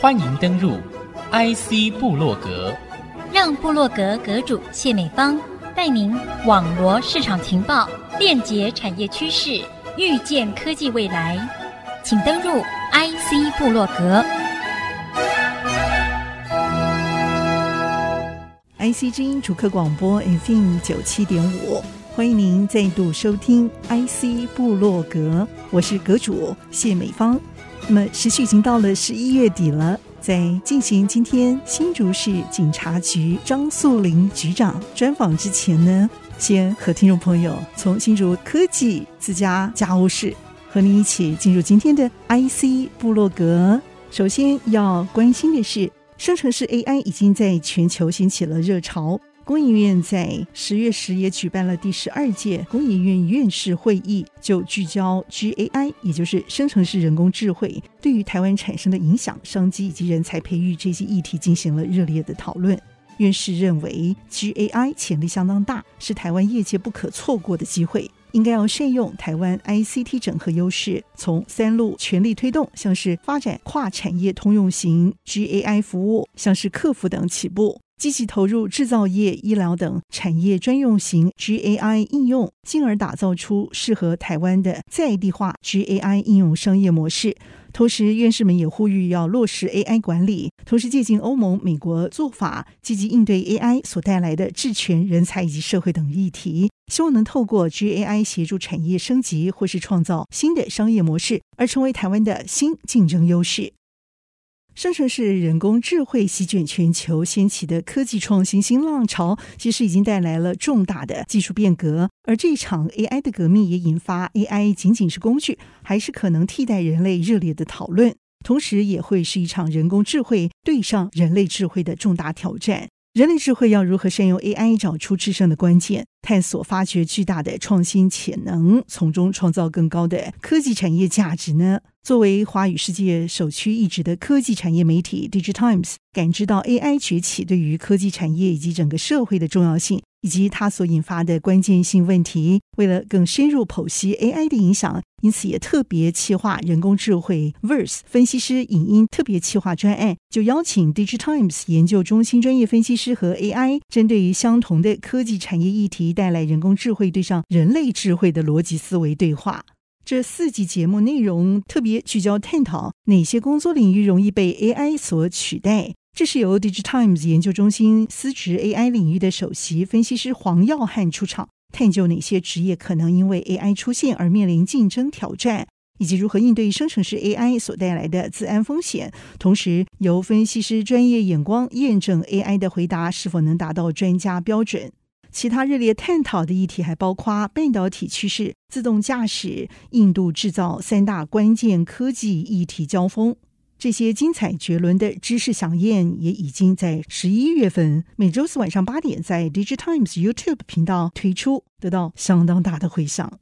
欢迎登入 IC 部落格，让部落格阁主谢美芳带您网罗市场情报，链接产业趋势，预见科技未来。请登入 IC 部落格。IC 之音主客广播 FM 九七点五，欢迎您再度收听 IC 部落格，我是阁主谢美芳。那么时序已经到了十一月底了，在进行今天新竹市警察局张素玲局长专访之前呢，先和听众朋友从新竹科技自家家务事和您一起进入今天的 IC 部落格。首先要关心的是，生成式 AI 已经在全球掀起了热潮。工研院在十月时也举办了第十二届工研院院士会议，就聚焦 GAI，也就是生成式人工智慧对于台湾产生的影响、商机以及人才培育这些议题进行了热烈的讨论。院士认为，GAI 潜力相当大，是台湾业界不可错过的机会，应该要善用台湾 ICT 整合优势，从三路全力推动，像是发展跨产业通用型 GAI 服务，像是客服等起步。积极投入制造业、医疗等产业专用型 GAI 应用，进而打造出适合台湾的在地化 GAI 应用商业模式。同时，院士们也呼吁要落实 AI 管理，同时借鉴欧盟、美国做法，积极应对 AI 所带来的智权、人才以及社会等议题，希望能透过 GAI 协助产业升级或是创造新的商业模式，而成为台湾的新竞争优势。生成式人工智慧席卷全球，掀起的科技创新新浪潮，其实已经带来了重大的技术变革。而这场 AI 的革命，也引发 AI 仅仅是工具，还是可能替代人类热烈的讨论。同时，也会是一场人工智慧对上人类智慧的重大挑战。人类智慧要如何善用 AI，找出制胜的关键，探索发掘巨大的创新潜能，从中创造更高的科技产业价值呢？作为华语世界首屈一指的科技产业媒体，DIGITIMES 感知到 AI 崛起对于科技产业以及整个社会的重要性，以及它所引发的关键性问题。为了更深入剖析 AI 的影响，因此也特别企划人工智慧 Verse 分析师影音特别企划专案，就邀请 DIGITIMES 研究中心专业分析师和 AI，针对于相同的科技产业议题，带来人工智慧对上人类智慧的逻辑思维对话。这四集节目内容特别聚焦探讨哪些工作领域容易被 AI 所取代。这是由 DIGITIMES 研究中心司职 AI 领域的首席分析师黄耀汉出场，探究哪些职业可能因为 AI 出现而面临竞争挑战，以及如何应对生成式 AI 所带来的资安风险。同时，由分析师专业眼光验证 AI 的回答是否能达到专家标准。其他热烈探讨的议题还包括半导体趋势、自动驾驶、印度制造三大关键科技议题交锋。这些精彩绝伦的知识飨宴也已经在十一月份每周四晚上八点在 DIGITIMES YouTube 频道推出，得到相当大的回响。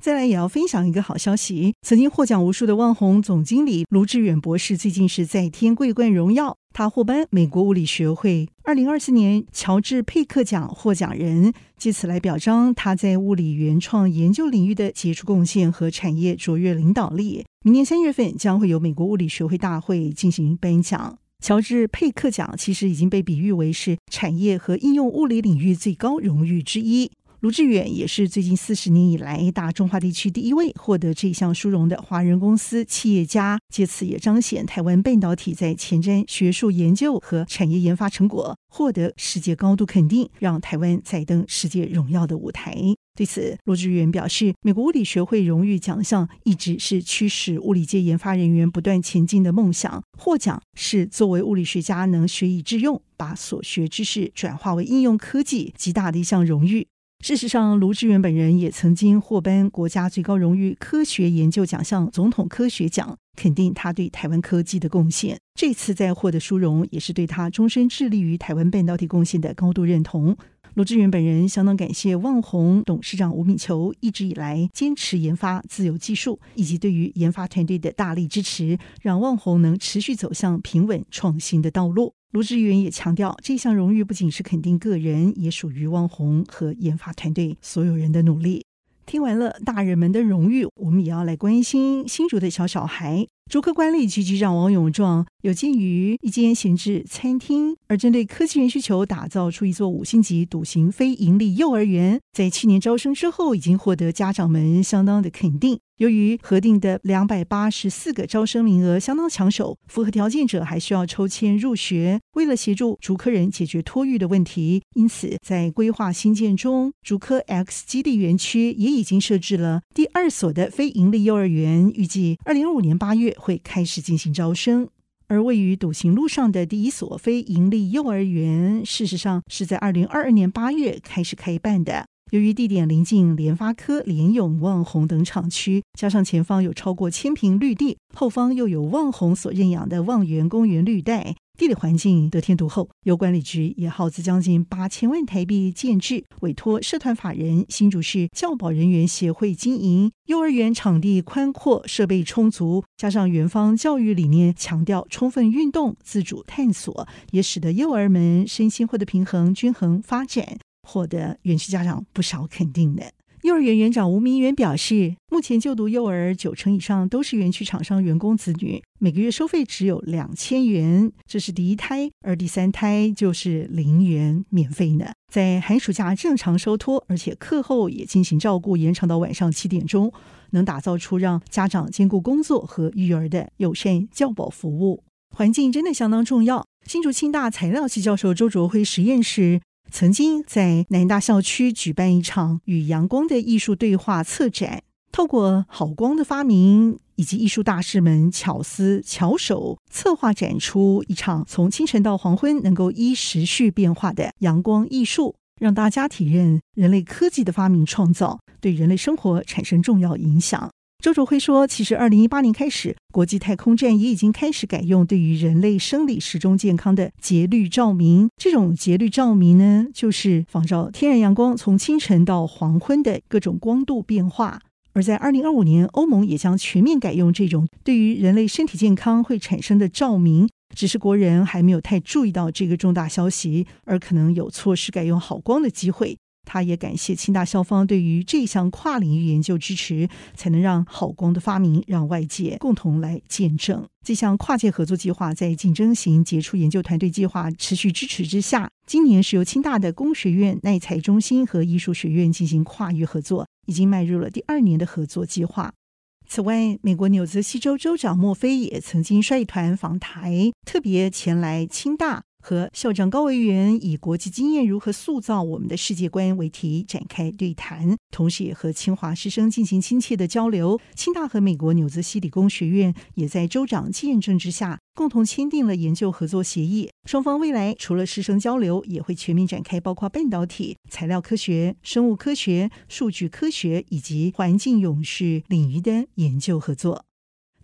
再来也要分享一个好消息，曾经获奖无数的万宏总经理卢志远博士，最近是在天桂冠荣耀，他获颁美国物理学会二零二四年乔治佩克奖获奖人，借此来表彰他在物理原创研究领域的杰出贡献和产业卓越领导力。明年三月份将会由美国物理学会大会进行颁奖。乔治佩克奖其实已经被比喻为是产业和应用物理领域最高荣誉之一。卢志远也是最近四十年以来大中华地区第一位获得这项殊荣的华人公司企业家，借此也彰显台湾半导体在前瞻学术研究和产业研发成果获得世界高度肯定，让台湾再登世界荣耀的舞台。对此，卢志远表示，美国物理学会荣誉奖项一直是驱使物理界研发人员不断前进的梦想，获奖是作为物理学家能学以致用，把所学知识转化为应用科技极大的一项荣誉。事实上，卢志远本人也曾经获颁国家最高荣誉科学研究奖项——总统科学奖，肯定他对台湾科技的贡献。这次再获得殊荣，也是对他终身致力于台湾半导体贡献的高度认同。卢志远本人相当感谢旺宏董事长吴敏球一直以来坚持研发自有技术，以及对于研发团队的大力支持，让旺宏能持续走向平稳创新的道路。卢志远也强调，这项荣誉不仅是肯定个人，也属于旺宏和研发团队所有人的努力。听完了大人们的荣誉，我们也要来关心新竹的小小孩。竹科管理局局长王永壮有鉴于一间闲置餐厅，而针对科技园需求，打造出一座五星级笃行非营利幼儿园。在去年招生之后，已经获得家长们相当的肯定。由于核定的两百八十四个招生名额相当抢手，符合条件者还需要抽签入学。为了协助竹科人解决托育的问题，因此在规划新建中，竹科 X 基地园区也已经设置了第二所的非营利幼儿园，预计二零二五年八月会开始进行招生。而位于笃行路上的第一所非营利幼儿园，事实上是在二零二二年八月开始开办的。由于地点临近联发科、联永、旺宏等厂区，加上前方有超过千坪绿地，后方又有旺宏所认养的望园公园绿带，地理环境得天独厚。由管理局也耗资将近八千万台币建置，委托社团法人新竹市教保人员协会经营。幼儿园场地宽阔，设备充足，加上园方教育理念强调充分运动、自主探索，也使得幼儿们身心获得平衡、均衡发展。获得园区家长不少肯定的。幼儿园园长吴明远表示，目前就读幼儿九成以上都是园区厂商员工子女，每个月收费只有两千元，这是第一胎，而第三胎就是零元免费呢。在寒暑假正常收托，而且课后也进行照顾，延长到晚上七点钟，能打造出让家长兼顾工作和育儿的友善教保服务。环境真的相当重要。新竹清大材料系教授周卓辉实验室。曾经在南大校区举办一场与阳光的艺术对话策展，透过好光的发明以及艺术大师们巧思巧手策划展出一场从清晨到黄昏能够依时序变化的阳光艺术，让大家体验人类科技的发明创造对人类生活产生重要影响。周卓辉说：“其实，二零一八年开始，国际太空站也已经开始改用对于人类生理时钟健康的节律照明。这种节律照明呢，就是仿照天然阳光从清晨到黄昏的各种光度变化。而在二零二五年，欧盟也将全面改用这种对于人类身体健康会产生的照明。只是国人还没有太注意到这个重大消息，而可能有错失改用好光的机会。”他也感谢清大校方对于这项跨领域研究支持，才能让好光的发明让外界共同来见证。这项跨界合作计划在竞争型杰出研究团队计划持续支持之下，今年是由清大的工学院耐材中心和艺术学院进行跨域合作，已经迈入了第二年的合作计划。此外，美国纽泽西州州长莫菲也曾经率团访台，特别前来清大。和校长高维元以国际经验如何塑造我们的世界观为题展开对谈，同时也和清华师生进行亲切的交流。清大和美国纽泽西理工学院也在州长见证之下，共同签订了研究合作协议。双方未来除了师生交流，也会全面展开包括半导体、材料科学、生物科学、数据科学以及环境永续领域的研究合作。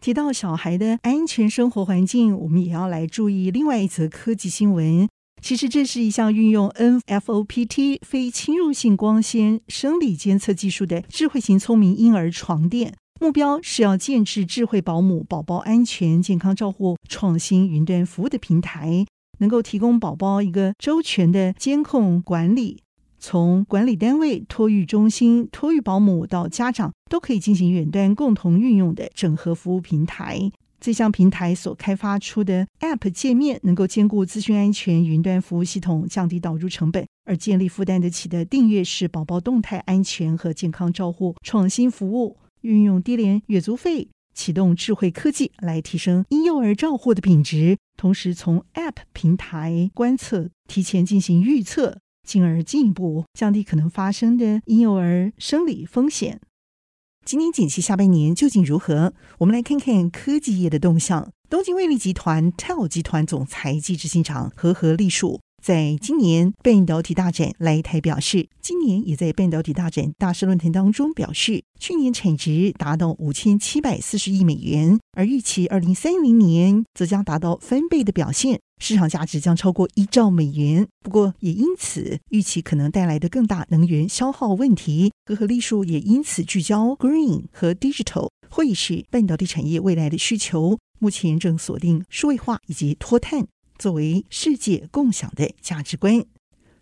提到小孩的安全生活环境，我们也要来注意另外一则科技新闻。其实这是一项运用 NFOPT 非侵入性光纤生理监测技术的智慧型聪明婴儿床垫，目标是要建置智慧保姆宝宝安全健康照护创新云端服务的平台，能够提供宝宝一个周全的监控管理。从管理单位、托育中心、托育保姆到家长，都可以进行远端共同运用的整合服务平台。这项平台所开发出的 App 界面，能够兼顾资讯安全、云端服务系统、降低导入成本，而建立负担得起的订阅式宝宝动态安全和健康照护创新服务。运用低廉月租费，启动智慧科技来提升婴幼儿照护的品质，同时从 App 平台观测，提前进行预测。进而进一步降低可能发生的婴幼儿生理风险。今年景气下半年究竟如何？我们来看看科技业的动向。东京威力集团 TEL 集团总裁及执行长和和利树。在今年半导体大展来台表示，今年也在半导体大展大师论坛当中表示，去年产值达到五千七百四十亿美元，而预期二零三零年则将达到翻倍的表现，市场价值将超过一兆美元。不过，也因此预期可能带来的更大能源消耗问题，河合利数也因此聚焦 Green 和 Digital，会是半导体产业未来的需求。目前正锁定数位化以及脱碳。作为世界共享的价值观，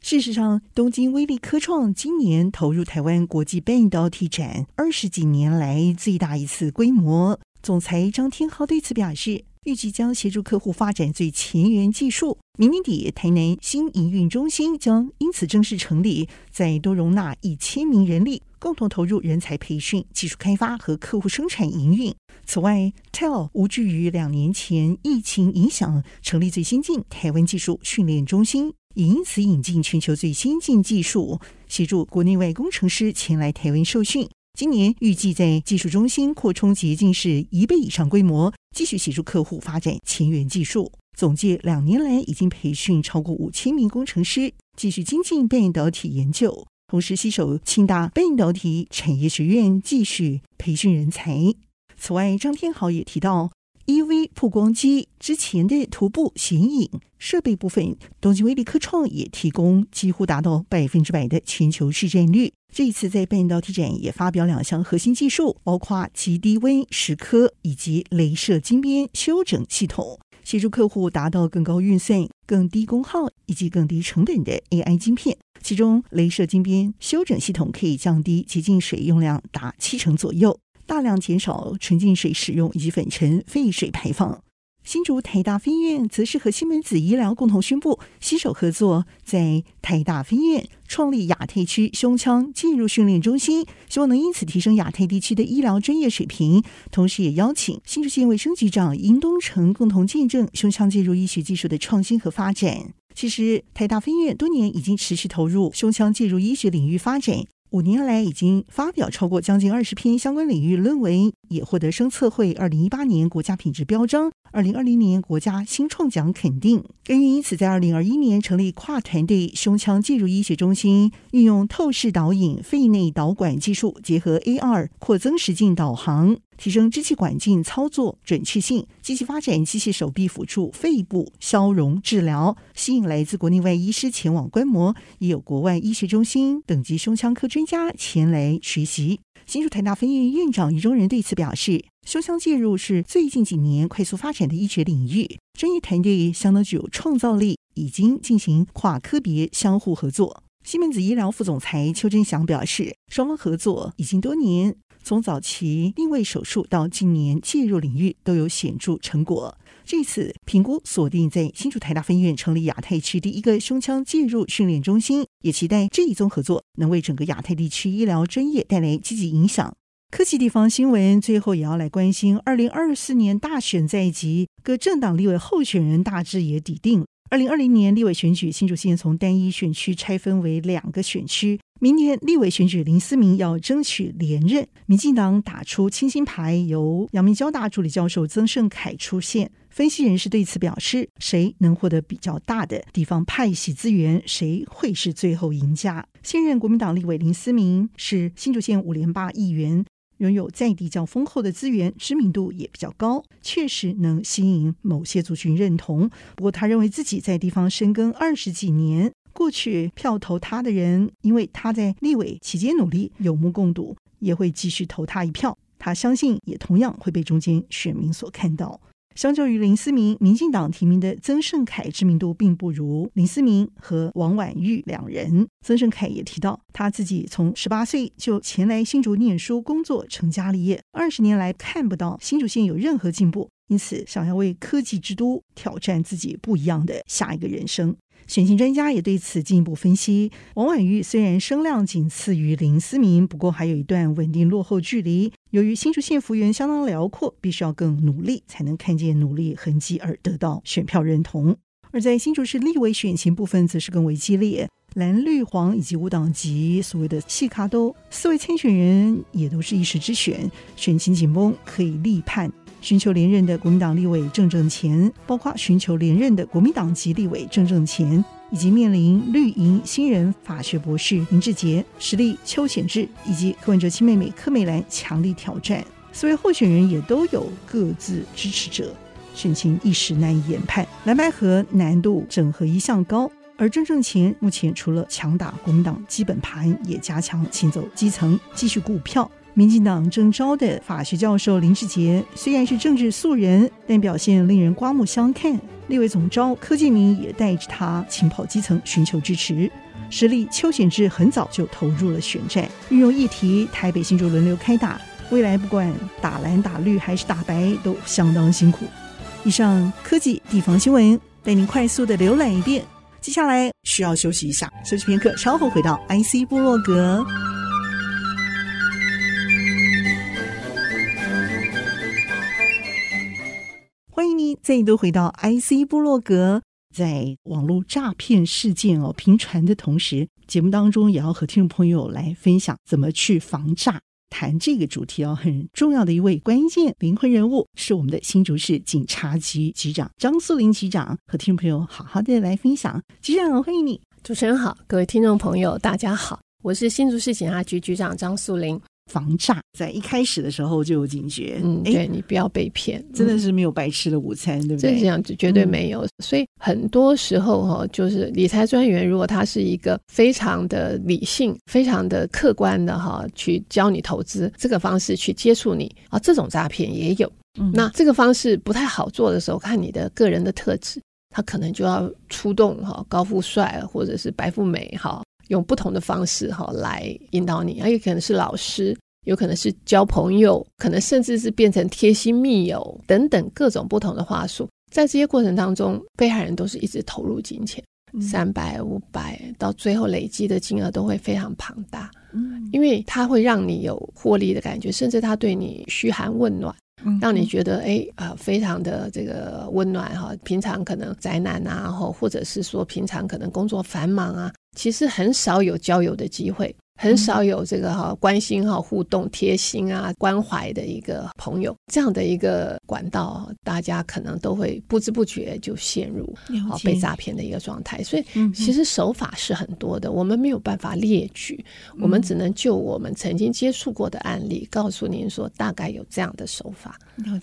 事实上，东京威力科创今年投入台湾国际半导体展二十几年来最大一次规模。总裁张天豪对此表示，预计将协助客户发展最前沿技术。明年底，台南新营运中心将因此正式成立，再多容纳一千名人力，共同投入人才培训、技术开发和客户生产营运。此外，TEL 无惧于两年前疫情影响，成立最先进台湾技术训练中心。也因此引进全球最先进技术，协助国内外工程师前来台湾受训。今年预计在技术中心扩充接近是一倍以上规模，继续协助客户发展前沿技术。总计两年来已经培训超过五千名工程师，继续精进半导体研究，同时携手清大半导体产业学院继续培训人才。此外，张天豪也提到。EV 曝光机之前的图布显影设备部分，东京威力科创也提供几乎达到百分之百的全球市占率。这一次在半导体展也发表两项核心技术，包括极低温蚀刻以及镭射金边修整系统，协助客户达到更高运算、更低功耗以及更低成本的 AI 晶片。其中，镭射晶边修整系统可以降低洁净水用量达七成左右。大量减少纯净水使用以及粉尘废水排放。新竹台大分院则是和西门子医疗共同宣布携手合作，在台大分院创立亚太区胸腔介入训练中心，希望能因此提升亚太地区的医疗专业水平。同时，也邀请新竹县卫生局长殷东成共同见证胸腔介入医学技术的创新和发展。其实，台大分院多年已经持续投入胸腔介入医学领域发展。五年来，已经发表超过将近二十篇相关领域论文，也获得生测会二零一八年国家品质标章、二零二零年国家新创奖肯定。该院因此在二零二一年成立跨团队胸腔介入医学中心，运用透视导引肺内导管技术，结合 AR 扩增实境导航。提升支气管镜操作准确性，积极发展机械手臂辅助肺部消融治疗，吸引来自国内外医师前往观摩，也有国外医学中心等级胸腔科专家前来学习。新竹台大分院院长余中仁对此表示，胸腔介入是最近几年快速发展的医学领域，专业团队相当具有创造力，已经进行跨科别相互合作。西门子医疗副总裁邱真祥表示，双方合作已经多年。从早期定位手术到近年介入领域都有显著成果。这次评估锁定在新竹台大分院成立亚太区第一个胸腔介入训练中心，也期待这一宗合作能为整个亚太地区医疗专业带来积极影响。科技地方新闻最后也要来关心，二零二四年大选在即，各政党立委候选人大致也底定。二零二零年立委选举，新竹县从单一选区拆分为两个选区。明年立委选举，林思明要争取连任。民进党打出清新牌，由阳明交大助理教授曾盛凯出现。分析人士对此表示，谁能获得比较大的地方派系资源，谁会是最后赢家？现任国民党立委林思明是新竹县五连霸议员。拥有在地较丰厚的资源，知名度也比较高，确实能吸引某些族群认同。不过，他认为自己在地方深耕二十几年，过去票投他的人，因为他在立委期间努力，有目共睹，也会继续投他一票。他相信，也同样会被中间选民所看到。相较于林思明，民进党提名的曾盛凯知名度并不如林思明和王婉玉两人。曾盛凯也提到，他自己从十八岁就前来新竹念书、工作、成家立业，二十年来看不到新竹县有任何进步，因此想要为科技之都挑战自己不一样的下一个人生。选情专家也对此进一步分析：王婉玉虽然声量仅次于林思明，不过还有一段稳定落后距离。由于新竹县幅员相当辽阔，必须要更努力才能看见努力痕迹而得到选票认同。而在新竹市立委选情部分，则是更为激烈，蓝绿黄以及无党籍所谓的细卡都四位参选人也都是一时之选，选情紧绷，可以立判。寻求连任的国民党立委郑正前，包括寻求连任的国民党籍立委郑正前，以及面临绿营新人法学博士林志杰、实力邱显智以及柯文哲亲妹妹柯美兰强力挑战，四位候选人也都有各自支持者，选情一时难以研判。蓝白合难度整合一向高，而郑正前目前除了强打国民党基本盘，也加强亲走基层，继续股票。民进党征召的法学教授林志杰虽然是政治素人，但表现令人刮目相看。立委总召柯建铭也带着他亲跑基层，寻求支持。实力邱显智很早就投入了选战，运用议题台北新竹轮流开打，未来不管打蓝打绿还是打白都相当辛苦。以上科技地方新闻带您快速的浏览一遍，接下来需要休息一下，休息片刻，稍后回到 IC 部落格。欢迎您再度回到 IC 部落格。在网络诈骗事件哦频传的同时，节目当中也要和听众朋友来分享怎么去防诈。谈这个主题哦，很重要的一位关键灵魂人物是我们的新竹市警察局局长张素玲局长，和听众朋友好好的来分享。局长，欢迎你。主持人好，各位听众朋友，大家好，我是新竹市警察局局长张素玲。防诈在一开始的时候就有警觉，嗯，对你不要被骗，真的是没有白吃的午餐，嗯、对不对？这样子绝对没有。嗯、所以很多时候哈，就是理财专员如果他是一个非常的理性、非常的客观的哈，去教你投资这个方式去接触你啊，这种诈骗也有。嗯，那这个方式不太好做的时候，看你的个人的特质，他可能就要出动哈，高富帅或者是白富美哈。用不同的方式哈来引导你，还有可能是老师，有可能是交朋友，可能甚至是变成贴心密友等等各种不同的话术。在这些过程当中，被害人都是一直投入金钱，三百、五百，到最后累积的金额都会非常庞大。嗯，因为它会让你有获利的感觉，甚至他对你嘘寒问暖。让你觉得哎呃非常的这个温暖哈，平常可能宅男啊，或或者是说平常可能工作繁忙啊，其实很少有交友的机会。很少有这个哈关心哈互动贴心啊关怀的一个朋友，这样的一个管道，大家可能都会不知不觉就陷入啊被诈骗的一个状态。所以其实手法是很多的，我们没有办法列举，我们只能就我们曾经接触过的案例告诉您说，大概有这样的手法。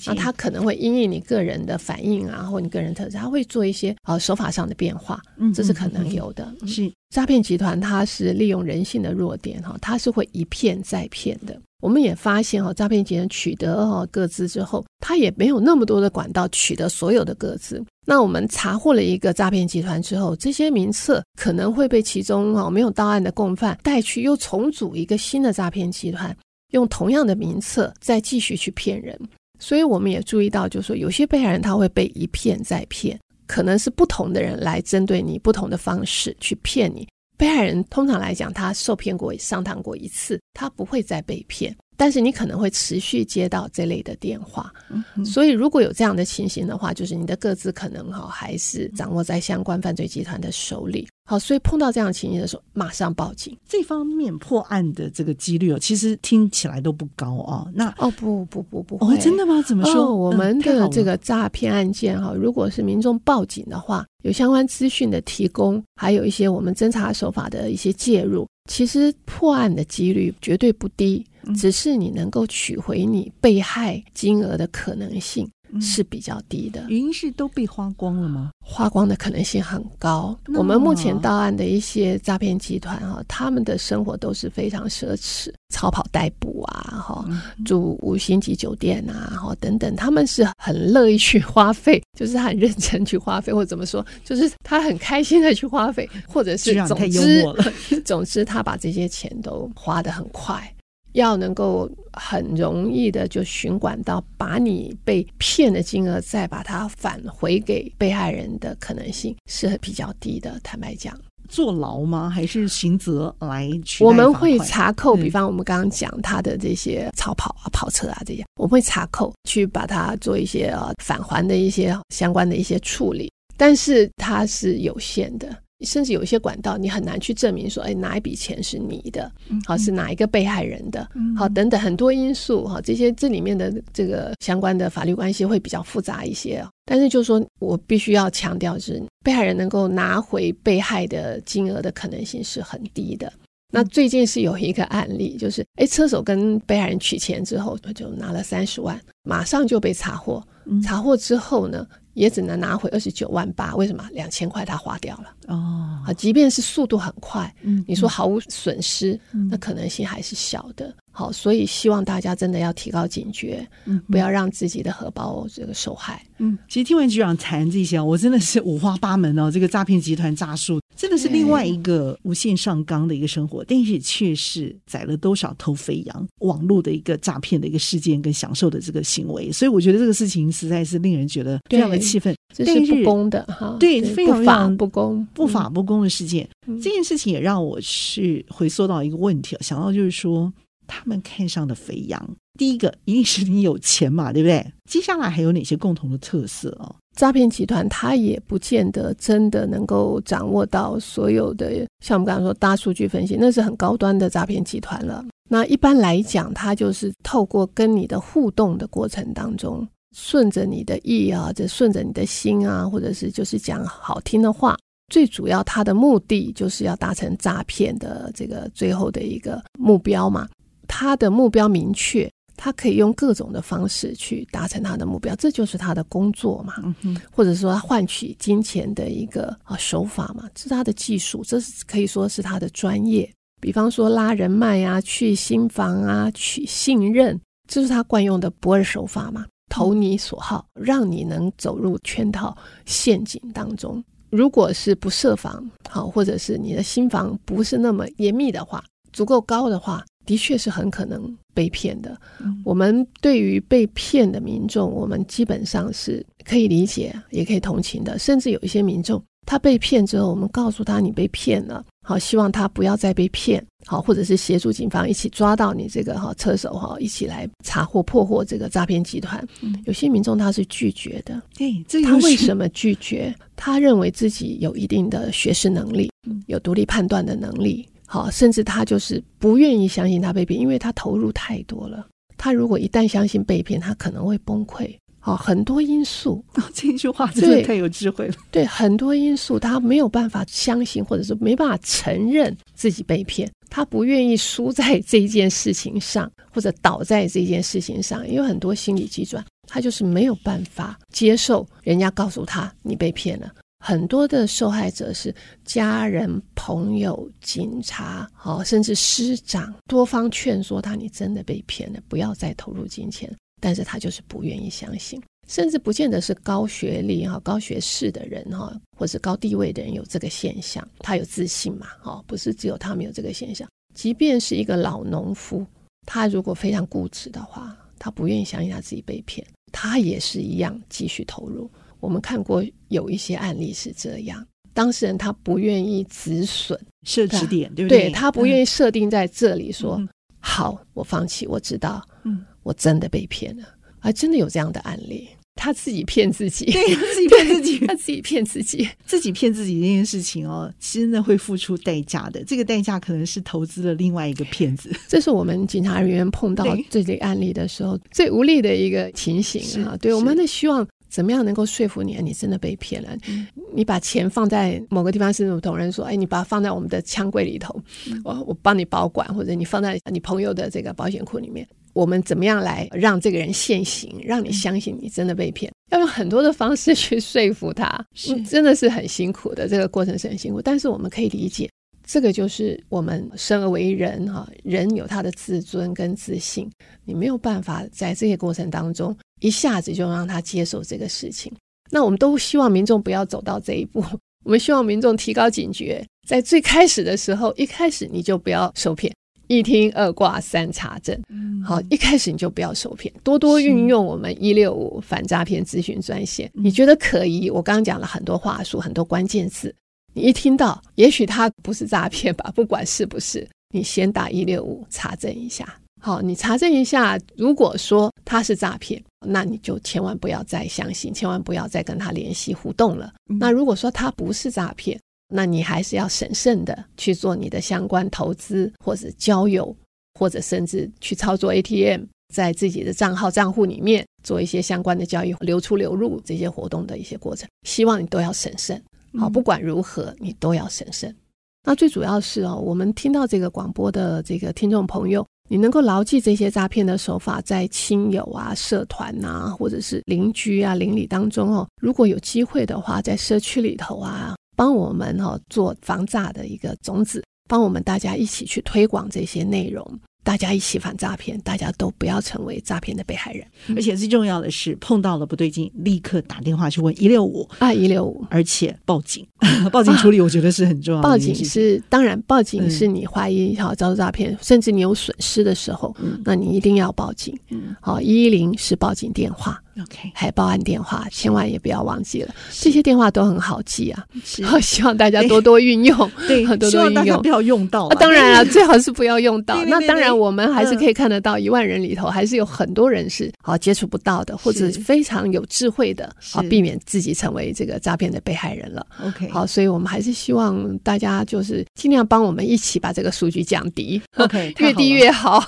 那他可能会因应你个人的反应啊，或你个人特质，他会做一些啊手法上的变化，嗯这是可能有的。是。诈骗集团它是利用人性的弱点哈，它是会一骗再骗的。我们也发现哈，诈骗集团取得哈个资之后，它也没有那么多的管道取得所有的个资。那我们查获了一个诈骗集团之后，这些名册可能会被其中哈没有到案的共犯带去，又重组一个新的诈骗集团，用同样的名册再继续去骗人。所以我们也注意到，就是说有些被害人他会被一骗再骗。可能是不同的人来针对你，不同的方式去骗你。被害人通常来讲，他受骗过、上当过一次，他不会再被骗。但是你可能会持续接到这类的电话，嗯、所以如果有这样的情形的话，就是你的个资可能哈还是掌握在相关犯罪集团的手里。好，所以碰到这样的情形的时候，马上报警。这方面破案的这个几率哦，其实听起来都不高哦。那哦不不不不会，哦，真的吗？怎么说？哦、我们的这个诈骗案件哈，如果是民众报警的话，有相关资讯的提供，还有一些我们侦查手法的一些介入，其实破案的几率绝对不低。只是你能够取回你被害金额的可能性是比较低的。原因是都被花光了吗？花光的可能性很高。我们目前到案的一些诈骗集团哈，他们的生活都是非常奢侈，超跑代步啊，哈，住五星级酒店啊，哈，等等，他们是很乐意去花费，就是他很认真去花费，或者怎么说，就是他很开心的去花费，或者是总之，总之他把这些钱都花得很快。要能够很容易的就循管到把你被骗的金额再把它返回给被害人的可能性是比较低的。坦白讲，坐牢吗？还是刑责来取？我们会查扣，比方我们刚刚讲他的这些超跑啊、跑车啊这些，我们会查扣去把它做一些呃返还的一些相关的一些处理，但是它是有限的。甚至有一些管道，你很难去证明说，哎，哪一笔钱是你的，好，是哪一个被害人的，好，等等很多因素，哈，这些这里面的这个相关的法律关系会比较复杂一些。但是就是说我必须要强调，是被害人能够拿回被害的金额的可能性是很低的。那最近是有一个案例，就是哎，车手跟被害人取钱之后，他就拿了三十万，马上就被查获，查获之后呢，也只能拿回二十九万八，为什么？两千块他花掉了哦。啊，即便是速度很快，嗯，你说毫无损失，嗯，那可能性还是小的。好，所以希望大家真的要提高警觉，嗯，不要让自己的荷包这个受害。嗯，其实听完局长谈这些，我真的是五花八门哦。这个诈骗集团诈术真的是另外一个无限上纲的一个生活，但是却是宰了多少头肥羊，网络的一个诈骗的一个事件跟享受的这个行为，所以我觉得这个事情实在是令人觉得非常的气愤，这是不公的哈，对，非常不公、不法不公的事件。嗯、这件事情也让我去回溯到一个问题，想到就是说，他们看上的肥羊，第一个一定是你有钱嘛，对不对？接下来还有哪些共同的特色哦？诈骗集团他也不见得真的能够掌握到所有的，像我们刚刚说大数据分析，那是很高端的诈骗集团了。那一般来讲，他就是透过跟你的互动的过程当中，顺着你的意啊，就顺着你的心啊，或者是就是讲好听的话，最主要他的目的就是要达成诈骗的这个最后的一个目标嘛。他的目标明确。他可以用各种的方式去达成他的目标，这就是他的工作嘛，嗯、哼或者说他换取金钱的一个啊手法嘛，这是他的技术，这是可以说是他的专业。比方说拉人脉啊，去新房啊，取信任，这是他惯用的不二手法嘛，投你所好，让你能走入圈套陷阱当中。如果是不设防好，或者是你的心房不是那么严密的话，足够高的话。的确是很可能被骗的。嗯、我们对于被骗的民众，我们基本上是可以理解，也可以同情的。甚至有一些民众，他被骗之后，我们告诉他你被骗了，好，希望他不要再被骗，好，或者是协助警方一起抓到你这个哈车手哈，一起来查获破获这个诈骗集团。嗯、有些民众他是拒绝的，对，这他为什么拒绝？他认为自己有一定的学识能力，有独立判断的能力。好，甚至他就是不愿意相信他被骗，因为他投入太多了。他如果一旦相信被骗，他可能会崩溃。好，很多因素。哦，这句话真的太有智慧了。对，对，很多因素，他没有办法相信，或者是没办法承认自己被骗。他不愿意输在 这件事情上，或者倒在这件事情上，因为很多心理急转，他就是没有办法接受人家告诉他你被骗了。很多的受害者是家人、朋友、警察，好，甚至师长多方劝说他：“你真的被骗了，不要再投入金钱。”但是他就是不愿意相信，甚至不见得是高学历哈、高学识的人哈，或是高地位的人有这个现象，他有自信嘛？哈，不是只有他没有这个现象。即便是一个老农夫，他如果非常固执的话，他不愿意相信他自己被骗，他也是一样继续投入。我们看过有一些案例是这样，当事人他不愿意止损设置点，对不对？对，他不愿意设定在这里说、嗯、好，我放弃，我知道，嗯，我真的被骗了，还真的有这样的案例，他自己骗自己，对，自己 骗自己，他自己骗自己，自己骗自己这件事情哦，真的会付出代价的。这个代价可能是投资了另外一个骗子。这是我们警察人员碰到这类案例的时候最无力的一个情形啊！对，我们的希望。怎么样能够说服你？你真的被骗了？嗯、你把钱放在某个地方，是同人说：“哎，你把它放在我们的枪柜里头，嗯、我我帮你保管，或者你放在你朋友的这个保险库里面。我们怎么样来让这个人现行，让你相信你真的被骗？嗯、要用很多的方式去说服他，是真的是很辛苦的。这个过程是很辛苦，但是我们可以理解。”这个就是我们生而为人哈，人有他的自尊跟自信，你没有办法在这些过程当中一下子就让他接受这个事情。那我们都希望民众不要走到这一步，我们希望民众提高警觉，在最开始的时候，一开始你就不要受骗，一听二挂三查证，好，一开始你就不要受骗，多多运用我们一六五反诈骗咨询专线。你觉得可疑？我刚刚讲了很多话术，很多关键字。你一听到，也许他不是诈骗吧？不管是不是，你先打一六五查证一下。好，你查证一下，如果说他是诈骗，那你就千万不要再相信，千万不要再跟他联系互动了。嗯、那如果说他不是诈骗，那你还是要审慎的去做你的相关投资，或者交友，或者甚至去操作 ATM，在自己的账号账户里面做一些相关的交易、流出流入这些活动的一些过程，希望你都要审慎。好，不管如何，你都要审慎。那最主要是哦，我们听到这个广播的这个听众朋友，你能够牢记这些诈骗的手法，在亲友啊、社团啊，或者是邻居啊、邻里当中哦，如果有机会的话，在社区里头啊，帮我们哦做防诈的一个种子，帮我们大家一起去推广这些内容。大家一起反诈骗，大家都不要成为诈骗的被害人。而且最重要的是，碰到了不对劲，立刻打电话去问一六五啊，一六五，而且报警，报警处理，我觉得是很重要的。报警是当然，报警是你怀疑好遭诈骗，甚至你有损失的时候，那你一定要报警。好，一一零是报警电话。OK，还报案电话，千万也不要忘记了。这些电话都很好记啊，好，希望大家多多运用，对，多多运用，不要用到。当然了，最好是不要用到。那当然，我们还是可以看得到，一万人里头还是有很多人是好接触不到的，或者非常有智慧的，好避免自己成为这个诈骗的被害人了。OK，好，所以我们还是希望大家就是尽量帮我们一起把这个数据降低。OK，越低越好。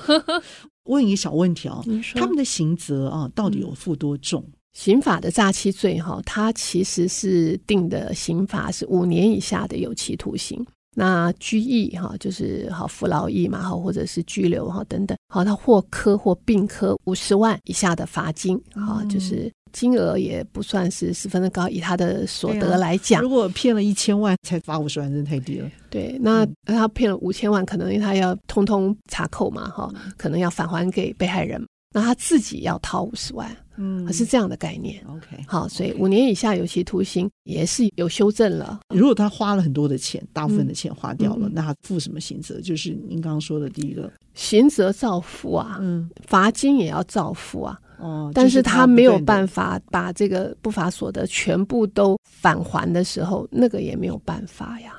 问一个小问题哦，他们的刑责啊，到底有负多重？刑法的诈欺罪哈，它其实是定的刑罚是五年以下的有期徒刑，那拘役哈就是好服劳役嘛，哈或者是拘留哈等等，好它或科或并科五十万以下的罚金哈，嗯、就是金额也不算是十分的高，以他的所得来讲，如果骗了一千万才罚五十万，真的太低了。对，那他骗了五千万，可能他要通通查扣嘛，哈，可能要返还给被害人，那他自己要掏五十万，嗯，是这样的概念。OK，好，所以五年以下有期徒刑也是有修正了。如果他花了很多的钱，大部分的钱花掉了，那他负什么刑责？就是您刚刚说的第一个，刑责照付啊，嗯，罚金也要照付啊。哦，但是他没有办法把这个不法所得全部都返还的时候，那个也没有办法呀。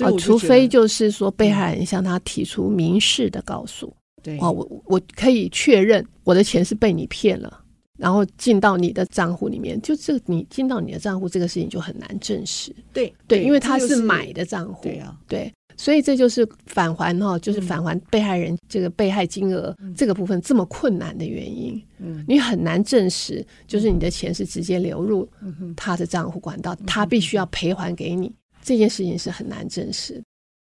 啊，除非就是说被害人向他提出民事的告诉，对。啊，我我可以确认我的钱是被你骗了，然后进到你的账户里面，就这你进到你的账户这个事情就很难证实，对对，因为他是买的账户，对啊，对，所以这就是返还哈，就是返还被害人这个被害金额这个部分这么困难的原因，嗯，你很难证实，就是你的钱是直接流入他的账户管道，他必须要赔还给你。这件事情是很难证实。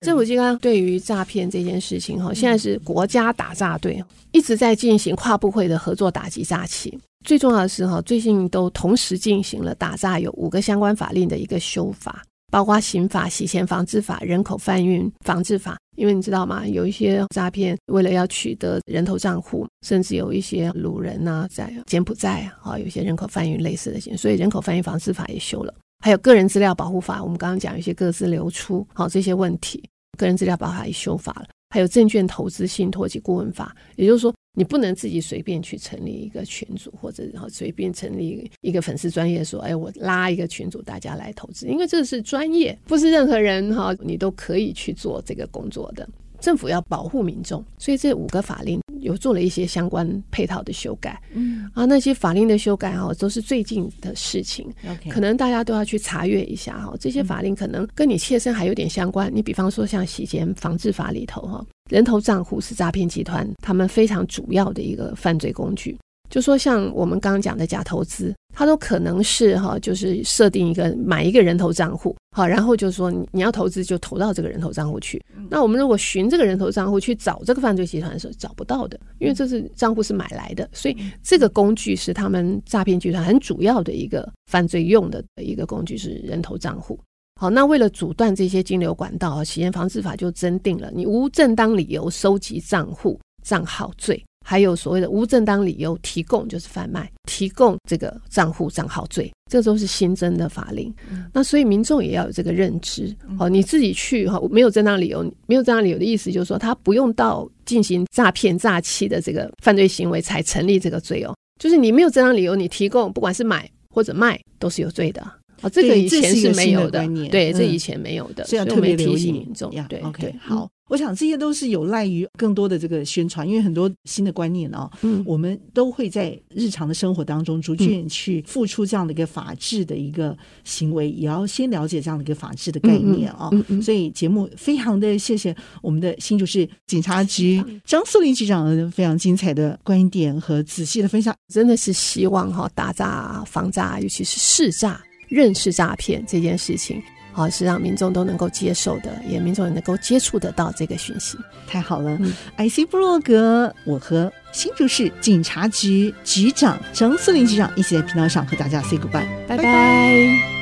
政府机关对于诈骗这件事情，哈，现在是国家打诈队一直在进行跨部会的合作打击诈欺。最重要的是，哈，最近都同时进行了打诈有五个相关法令的一个修法，包括刑法、洗钱防治法、人口贩运防治法。因为你知道吗？有一些诈骗为了要取得人头账户，甚至有一些掳人呐，在柬埔寨啊，有些人口贩运类似的，所以人口贩运防治法也修了。还有个人资料保护法，我们刚刚讲一些个资流出，好这些问题，个人资料保护法也修法了。还有证券投资信托及顾问法，也就是说，你不能自己随便去成立一个群组，或者然后随便成立一个粉丝专业说，哎，我拉一个群组，大家来投资，因为这是专业，不是任何人哈，你都可以去做这个工作的。政府要保护民众，所以这五个法令有做了一些相关配套的修改。嗯，啊，那些法令的修改哈，都是最近的事情。OK，可能大家都要去查阅一下哈。这些法令可能跟你切身还有点相关。你比方说像洗钱防治法里头哈，人头账户是诈骗集团他们非常主要的一个犯罪工具。就说像我们刚刚讲的假投资，它都可能是哈，就是设定一个买一个人头账户，好，然后就是说你你要投资就投到这个人头账户去。那我们如果寻这个人头账户去找这个犯罪集团的时候，找不到的，因为这是账户是买来的，所以这个工具是他们诈骗集团很主要的一个犯罪用的一个工具是人头账户。好，那为了阻断这些金流管道，洗钱防治法就增定了，你无正当理由收集账户账号罪。还有所谓的无正当理由提供，就是贩卖提供这个账户账号罪，这都是新增的法令。嗯、那所以民众也要有这个认知。哦，你自己去哈，没有正当理由，没有正当理由的意思就是说，他不用到进行诈骗诈欺的这个犯罪行为才成立这个罪哦。就是你没有正当理由，你提供不管是买或者卖都是有罪的。啊，这个以前是没有的，对，这以前没有的，所以要特别提醒民众。对，OK，好。我想这些都是有赖于更多的这个宣传，因为很多新的观念啊，嗯，我们都会在日常的生活当中逐渐去付出这样的一个法治的一个行为，也要先了解这样的一个法治的概念啊。所以节目非常的谢谢我们的新竹市警察局张素林局长的非常精彩的观点和仔细的分享，真的是希望哈打诈防诈，尤其是识诈认识诈骗这件事情。好，是让民众都能够接受的，也民众也能够接触得到这个讯息，太好了。嗯，IC 布洛格，我和新竹市警察局局长张素林局长一起在频道上和大家 say goodbye，拜拜。